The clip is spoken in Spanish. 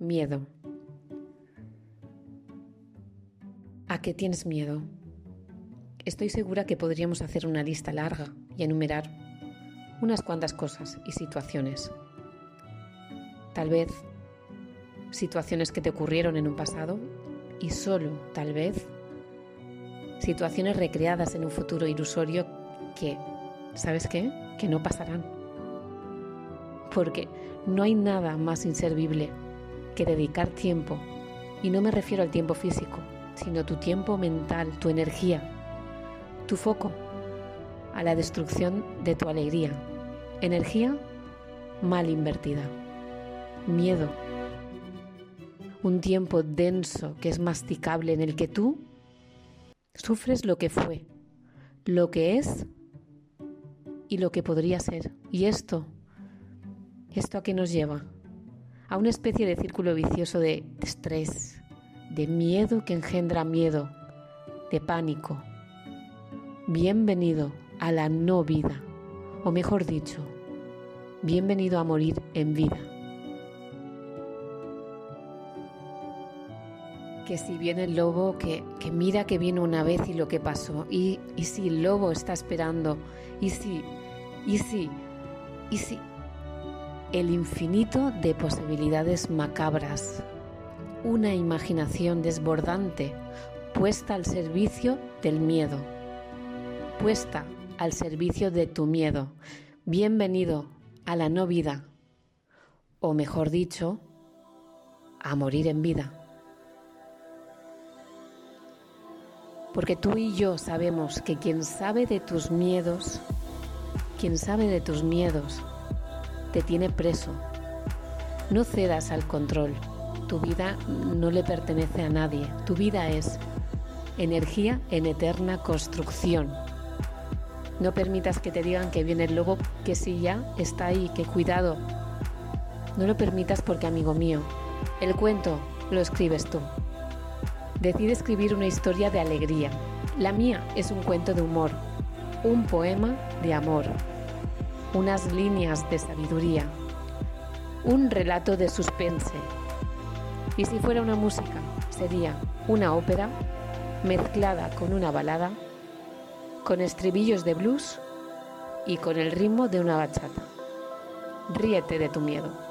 Miedo. ¿A qué tienes miedo? Estoy segura que podríamos hacer una lista larga y enumerar unas cuantas cosas y situaciones. Tal vez situaciones que te ocurrieron en un pasado y solo, tal vez, situaciones recreadas en un futuro ilusorio que, ¿sabes qué? Que no pasarán. Porque no hay nada más inservible que dedicar tiempo, y no me refiero al tiempo físico, sino tu tiempo mental, tu energía, tu foco, a la destrucción de tu alegría. Energía mal invertida. Miedo. Un tiempo denso que es masticable en el que tú sufres lo que fue, lo que es y lo que podría ser. Y esto, ¿esto a qué nos lleva? A una especie de círculo vicioso de estrés, de miedo que engendra miedo, de pánico. Bienvenido a la no vida, o mejor dicho, bienvenido a morir en vida. Que si viene el lobo, que, que mira que viene una vez y lo que pasó, y, y si el lobo está esperando, y si, y si, y si, el infinito de posibilidades macabras una imaginación desbordante puesta al servicio del miedo, puesta al servicio de tu miedo. Bienvenido a la no vida, o mejor dicho, a morir en vida. Porque tú y yo sabemos que quien sabe de tus miedos, quien sabe de tus miedos, tiene preso. No cedas al control tu vida no le pertenece a nadie. Tu vida es energía en eterna construcción. No permitas que te digan que viene el lobo, que si ya está ahí, que cuidado. No lo permitas porque, amigo mío, el cuento lo escribes tú. Decide escribir una historia de alegría. La mía es un cuento de humor, un poema de amor, unas líneas de sabiduría, un relato de suspense y si fuera una música, sería una ópera mezclada con una balada, con estribillos de blues y con el ritmo de una bachata. Ríete de tu miedo.